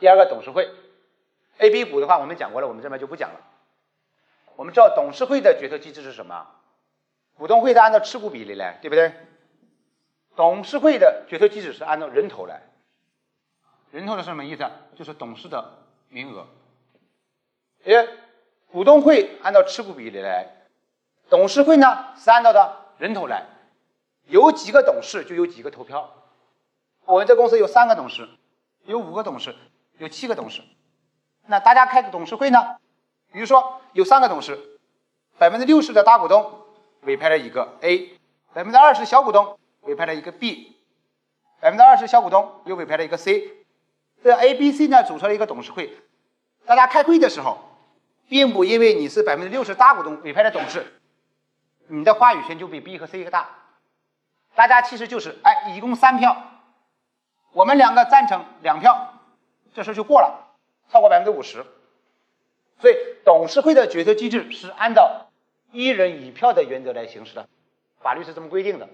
第二个董事会，A、B 股的话我们讲过了，我们这边就不讲了。我们知道董事会的决策机制是什么？股东会的按照持股比例来，对不对？董事会的决策机制是按照人头来。人头的是什么意思？就是董事的名额。哎，股东会按照持股比例来，董事会呢是按照的人头来。有几个董事就有几个投票。我们这公司有三个董事，有五个董事，有七个董事。那大家开个董事会呢？比如说有三个董事，百分之六十的大股东委派了一个 A，百分之二十小股东委派了一个 B，百分之二十小股东又委派了一个 C。这 A、B、C 呢组成了一个董事会。大家开会的时候，并不因为你是百分之六十大股东委派的董事，你的话语权就比 B 和 C 大。大家其实就是哎，一共三票，我们两个赞成两票，这事就过了，超过百分之五十。所以董事会的决策机制是按照一人一票的原则来行使的，法律是这么规定的。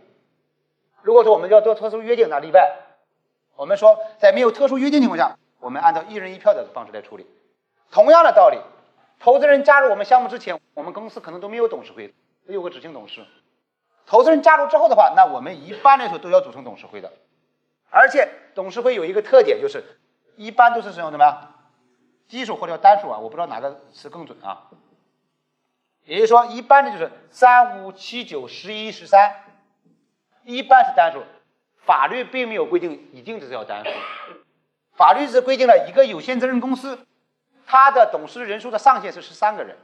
如果说我们要做特殊约定，那例外。我们说在没有特殊约定情况下，我们按照一人一票的方式来处理。同样的道理，投资人加入我们项目之前，我们公司可能都没有董事会，只有个执行董事。投资人加入之后的话，那我们一般来说都要组成董事会的。而且董事会有一个特点，就是一般都是使用什么呀？奇数或者叫单数啊，我不知道哪个词更准啊。也就是说，一般的就是三五七九十一十三，一般是单数。法律并没有规定一定就是要单数，法律是规定了一个有限责任公司，它的董事人数的上限是十三个人，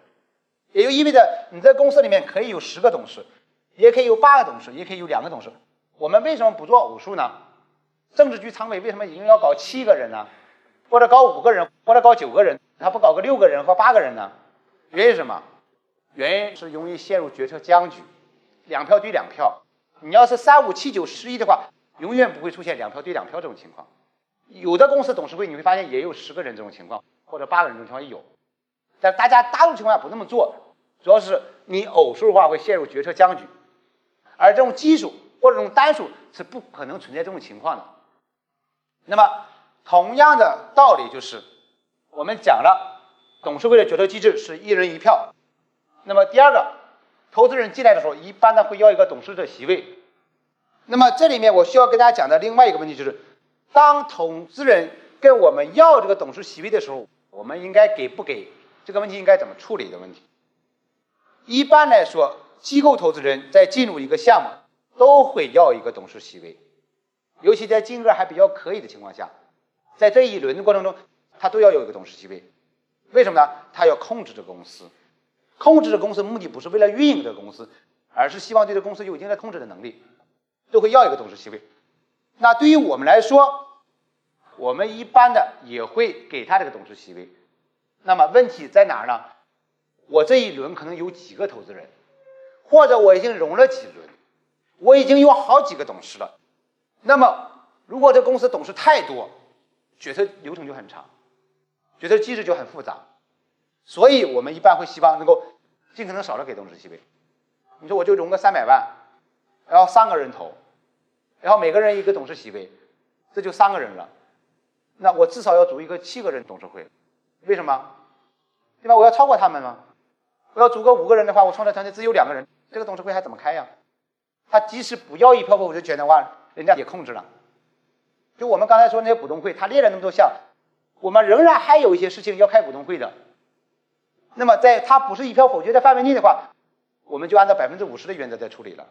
也就意味着你在公司里面可以有十个董事，也可以有八个董事，也可以有两个董事。我们为什么不做偶数呢？政治局常委为什么一定要搞七个人呢？或者搞五个人，或者搞九个人，他不搞个六个人和八个人呢？原因是什么？原因是容易陷入决策僵局，两票对两票。你要是三五七九十一的话，永远不会出现两票对两票这种情况。有的公司董事会你会发现也有十个人这种情况，或者八个人这种情况也有。但大家大多数情况下不那么做，主要是你偶数的话会陷入决策僵局，而这种奇数或者这种单数是不可能存在这种情况的。那么。同样的道理就是，我们讲了董事会的决策机制是一人一票。那么第二个，投资人进来的时候，一般呢会要一个董事的席位。那么这里面我需要跟大家讲的另外一个问题就是，当投资人跟我们要这个董事席位的时候，我们应该给不给？这个问题应该怎么处理的问题？一般来说，机构投资人在进入一个项目都会要一个董事席位，尤其在金额还比较可以的情况下。在这一轮的过程中，他都要有一个董事席位，为什么呢？他要控制这个公司，控制这个公司目的不是为了运营这个公司，而是希望对这个公司有一定的控制的能力，都会要一个董事席位。那对于我们来说，我们一般的也会给他这个董事席位。那么问题在哪儿呢？我这一轮可能有几个投资人，或者我已经融了几轮，我已经有好几个董事了。那么如果这公司董事太多，决策流程就很长，决策机制就很复杂，所以我们一般会希望能够尽可能少的给董事席位。你说我就融个三百万，然后三个人投，然后每个人一个董事席位，这就三个人了。那我至少要组一个七个人董事会，为什么？对吧？我要超过他们吗？我要组个五个人的话，我创造团队只有两个人，这个董事会还怎么开呀？他即使不要一票否决权的话，人家也控制了。就我们刚才说那些股东会，他列了那么多项，我们仍然还有一些事情要开股东会的。那么在他不是一票否决的范围内的话，我们就按照百分之五十的原则在处理了。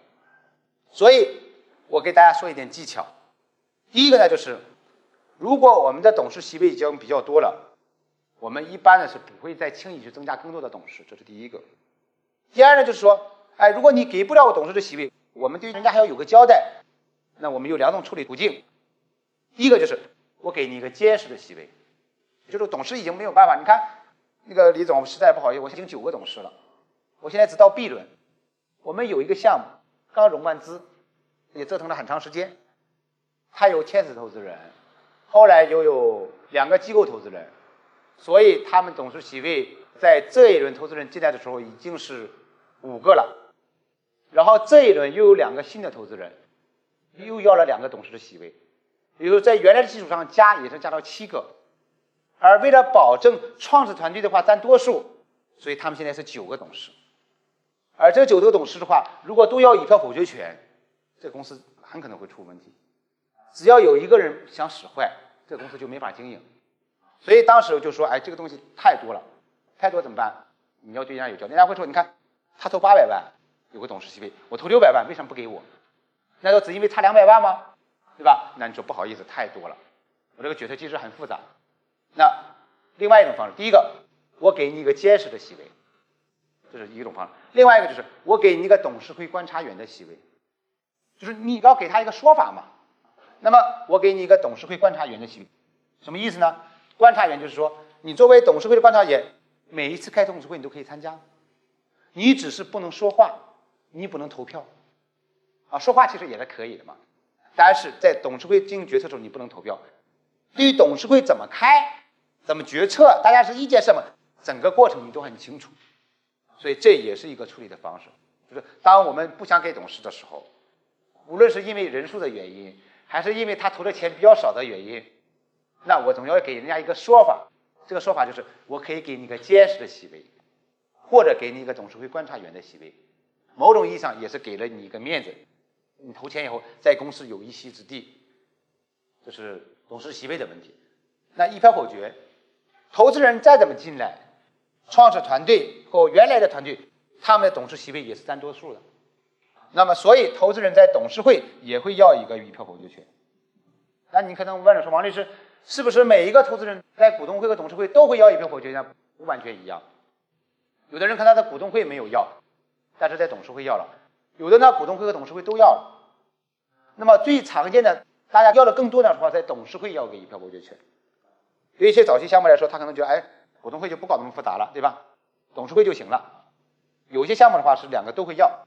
所以，我给大家说一点技巧。第一个呢，就是如果我们的董事席位已经比较多了，我们一般呢是不会再轻易去增加更多的董事，这是第一个。第二呢，就是说，哎，如果你给不了我董事的席位，我们对人家还要有个交代。那我们有两种处理途径。第一个就是我给你一个监事的席位，就是董事已经没有办法。你看那个李总实在不好意思，我已经九个董事了，我现在只到 B 轮。我们有一个项目刚融完资，也折腾了很长时间，他有天使投资人，后来又有两个机构投资人，所以他们董事席位在这一轮投资人进来的时候已经是五个了。然后这一轮又有两个新的投资人，又要了两个董事的席位。比如在原来的基础上加，也是加到七个，而为了保证创始团队的话占多数，所以他们现在是九个董事。而这九个董事的话，如果都要一票否决权，这公司很可能会出问题。只要有一个人想使坏，这公司就没法经营。所以当时就说，哎，这个东西太多了，太多怎么办？你要对人家有交，人家会说，你看他投八百万，有个董事席位，我投六百万，为什么不给我？难道只因为差两百万吗？对吧？那你说不好意思，太多了，我这个决策机制很复杂。那另外一种方式，第一个，我给你一个监事的席位，这是一种方式；另外一个就是我给你一个董事会观察员的席位，就是你要给他一个说法嘛。那么我给你一个董事会观察员的席位，什么意思呢？观察员就是说，你作为董事会的观察员，每一次开董事会你都可以参加，你只是不能说话，你不能投票。啊，说话其实也是可以的嘛，但是在董事会进行决策的时候，你不能投票。对于董事会怎么开、怎么决策，大家是意见什么，整个过程你都很清楚。所以这也是一个处理的方式，就是当我们不想给董事的时候，无论是因为人数的原因，还是因为他投的钱比较少的原因，那我总要给人家一个说法。这个说法就是，我可以给你一个监事的席位，或者给你一个董事会观察员的席位，某种意义上也是给了你一个面子。你投钱以后，在公司有一席之地，这是董事席位的问题。那一票否决，投资人再怎么进来，创始团队和原来的团队，他们的董事席位也是占多数的。那么，所以投资人在董事会也会要一个一票否决权。那你可能问了说，王律师，是不是每一个投资人在股东会和董事会都会要一票否决权？不完全一样。有的人可能在股东会没有要，但是在董事会要了。有的呢，股东会和董事会都要了。那么最常见的，大家要的更多的话，在董事会要个一票否决权。对一些早期项目来说，他可能觉得，哎，股东会就不搞那么复杂了，对吧？董事会就行了。有些项目的话是两个都会要。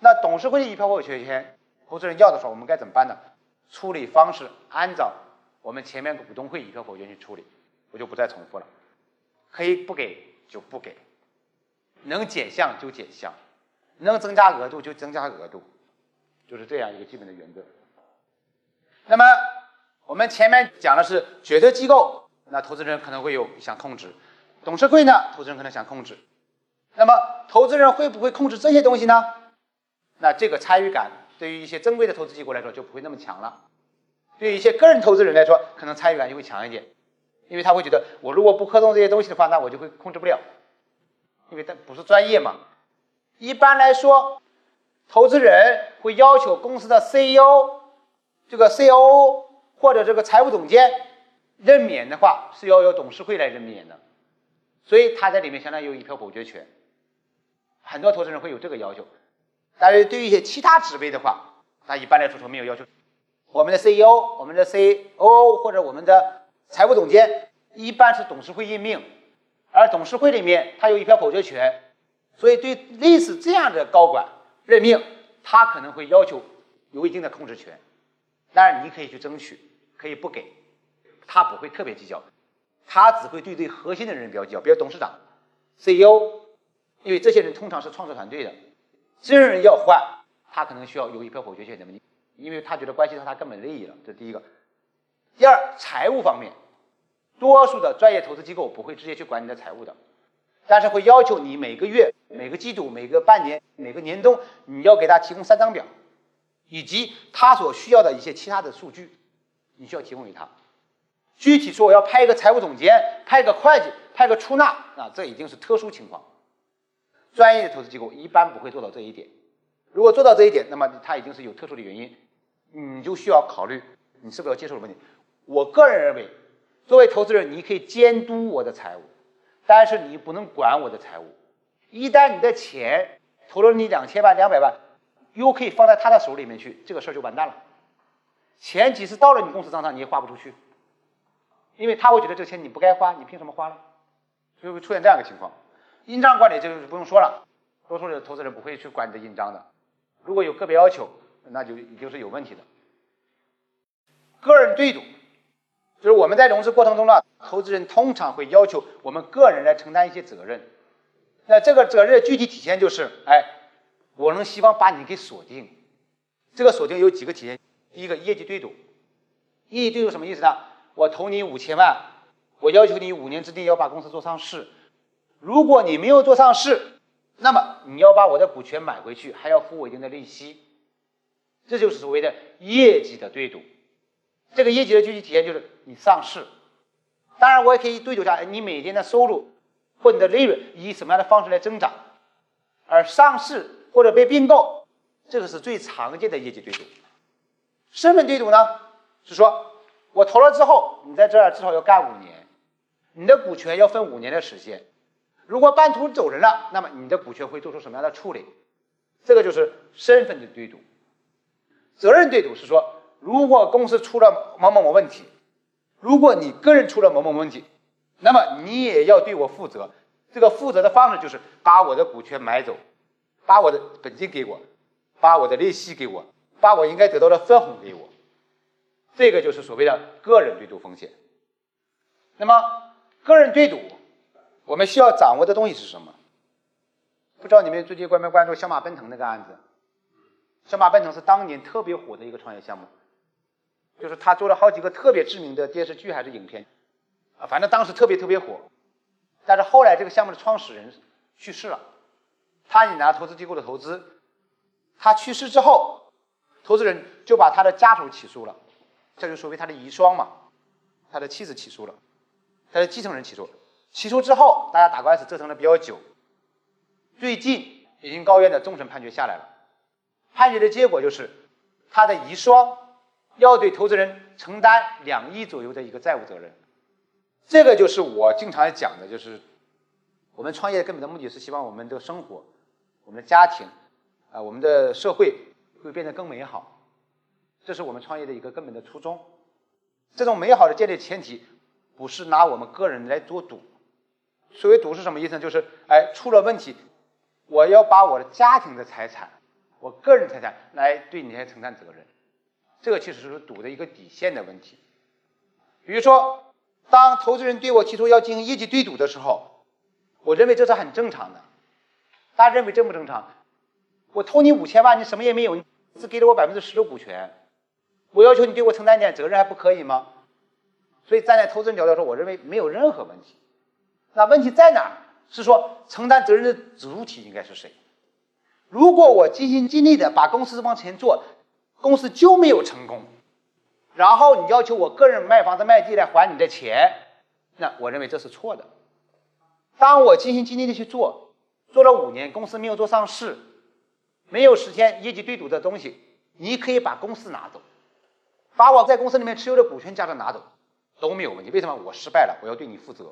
那董事会的一票否决权，投资人要的时候，我们该怎么办呢？处理方式按照我们前面股东会一票否决去处理，我就不再重复了。可以不给就不给，能减项就减项。能增加额度就增加额度，就是这样一个基本的原则。那么我们前面讲的是决策机构，那投资人可能会有想控制；董事会呢，投资人可能想控制。那么投资人会不会控制这些东西呢？那这个参与感对于一些正规的投资机构来说就不会那么强了。对于一些个人投资人来说，可能参与感就会强一点，因为他会觉得我如果不合同这些东西的话，那我就会控制不了，因为他不是专业嘛。一般来说，投资人会要求公司的 CEO、这个 COO 或者这个财务总监任免的话，是要由董事会来任免的，所以他在里面相当于有一票否决权。很多投资人会有这个要求，但是对于一些其他职位的话，他一般来说说没有要求。我们的 CEO、我们的 COO 或者我们的财务总监，一般是董事会任命，而董事会里面他有一票否决权。所以，对类似这样的高管任命，他可能会要求有一定的控制权。当然，你可以去争取，可以不给，他不会特别计较，他只会对最核心的人比较计较，比如董事长、CEO，因为这些人通常是创始团队的，这人要换，他可能需要有一票否决权的问题，因为他觉得关系到他根本利益了。这第一个。第二，财务方面，多数的专业投资机构不会直接去管你的财务的。但是会要求你每个月、每个季度、每个半年、每个年终，你要给他提供三张表，以及他所需要的一些其他的数据，你需要提供给他。具体说，我要派一个财务总监，派个会计，派个出纳，啊，这已经是特殊情况。专业的投资机构一般不会做到这一点。如果做到这一点，那么他已经是有特殊的原因，你就需要考虑你是否要接受的问题。我个人认为，作为投资人，你可以监督我的财务。但是你不能管我的财务，一旦你的钱投了你两千万、两百万，又可以放在他的手里面去，这个事儿就完蛋了。钱即使到了你公司账上，你也花不出去，因为他会觉得这钱你不该花，你凭什么花呢？就会出现这样一个情况。印章管理这就不用说了，多数的投资人不会去管你的印章的。如果有个别要求，那就一定是有问题的。个人对赌。就是我们在融资过程中呢，投资人通常会要求我们个人来承担一些责任。那这个责任具体体现就是，哎，我能希望把你给锁定。这个锁定有几个体现：第一个，业绩对赌。业绩对赌什么意思呢？我投你五千万，我要求你五年之内要把公司做上市。如果你没有做上市，那么你要把我的股权买回去，还要付我一定的利息。这就是所谓的业绩的对赌。这个业绩的具体体现就是你上市。当然，我也可以对赌一下你每天的收入或你的利润以什么样的方式来增长。而上市或者被并购，这个是最常见的业绩对赌。身份对赌呢，是说我投了之后，你在这儿至少要干五年，你的股权要分五年的时间。如果半途走人了，那么你的股权会做出什么样的处理？这个就是身份的对赌。责任对赌是说，如果公司出了某某某问题，如果你个人出了某某问题，那么你也要对我负责。这个负责的方式就是把我的股权买走，把我的本金给我，把我的利息给我，把我应该得到的分红给我。这个就是所谓的个人对赌风险。那么，个人对赌。我们需要掌握的东西是什么？不知道你们最近关没关注小马奔腾那个案子？小马奔腾是当年特别火的一个创业项目，就是他做了好几个特别知名的电视剧还是影片，啊，反正当时特别特别火。但是后来这个项目的创始人去世了，他也拿投资机构的投资，他去世之后，投资人就把他的家属起诉了，这就属于他的遗孀嘛，他的妻子起诉了，他的继承人起诉了。起诉之后，大家打官司折腾的比较久，最近北京高院的终审判决下来了，判决的结果就是他的遗孀要对投资人承担两亿左右的一个债务责任。这个就是我经常讲的，就是我们创业根本的目的是希望我们的生活、我们的家庭啊、我们的社会会变得更美好，这是我们创业的一个根本的初衷。这种美好的建立前提不是拿我们个人来做赌。所谓赌是什么意思呢？就是哎，出了问题，我要把我的家庭的财产、我个人财产来对你来承担责任。这个其实是赌的一个底线的问题。比如说，当投资人对我提出要进行业绩对赌的时候，我认为这是很正常的。大家认为正不正常？我投你五千万，你什么也没有，你只给了我百分之十的股权，我要求你对我承担一点责任还不可以吗？所以站在投资人角度说，我认为没有任何问题。那问题在哪？是说承担责任的主体应该是谁？如果我尽心尽力的把公司往前做，公司就没有成功，然后你要求我个人卖房子卖地来还你的钱，那我认为这是错的。当我尽心尽力的去做，做了五年，公司没有做上市，没有实现业绩对赌的东西，你可以把公司拿走，把我在公司里面持有的股权价值拿走，都没有问题。为什么？我失败了，我要对你负责。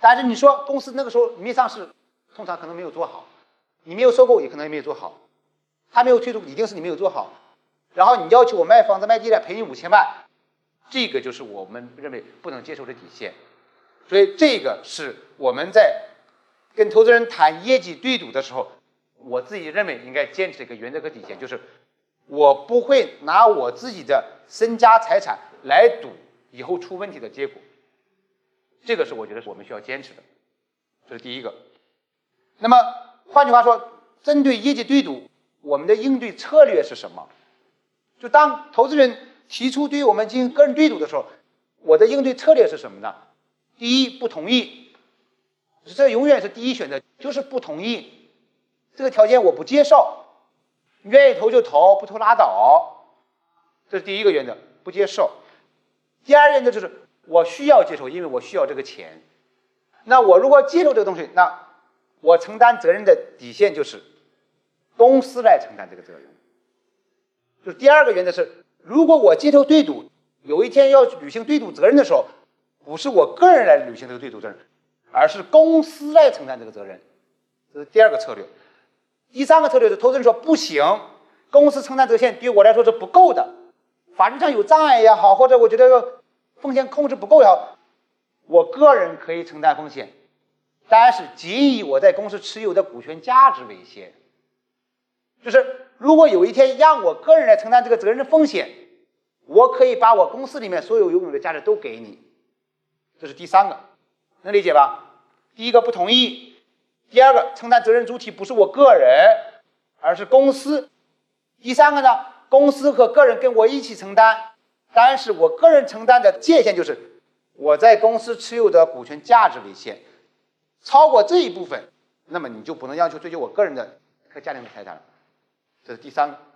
但是你说公司那个时候没上市，通常可能没有做好，你没有收购也可能也没有做好，他没有退出一定是你没有做好，然后你要求我卖房子卖地来赔你五千万，这个就是我们认为不能接受的底线，所以这个是我们在跟投资人谈业绩对赌的时候，我自己认为应该坚持一个原则和底线，就是我不会拿我自己的身家财产来赌以后出问题的结果。这个是我觉得是我们需要坚持的，这是第一个。那么换句话说，针对业绩对赌，我们的应对策略是什么？就当投资人提出对于我们进行个人对赌的时候，我的应对策略是什么呢？第一，不同意，这永远是第一选择，就是不同意。这个条件我不接受，愿意投就投，不投拉倒。这是第一个原则，不接受。第二原则就是。我需要接受，因为我需要这个钱。那我如果接受这个东西，那我承担责任的底线就是公司来承担这个责任。就是第二个原则是，如果我接受对赌，有一天要履行对赌责任的时候，不是我个人来履行这个对赌责任，而是公司来承担这个责任。这是第二个策略。第三个策略是，投资人说不行，公司承担责任对我来说是不够的，法律上有障碍也好，或者我觉得。风险控制不够也好，我个人可以承担风险，但是仅以我在公司持有的股权价值为限。就是如果有一天让我个人来承担这个责任的风险，我可以把我公司里面所有拥有的价值都给你。这是第三个，能理解吧？第一个不同意，第二个承担责任主体不是我个人，而是公司。第三个呢，公司和个人跟我一起承担。但是我个人承担的界限就是，我在公司持有的股权价值为限，超过这一部分，那么你就不能要求追究我个人的和家庭的财产了。这是第三个。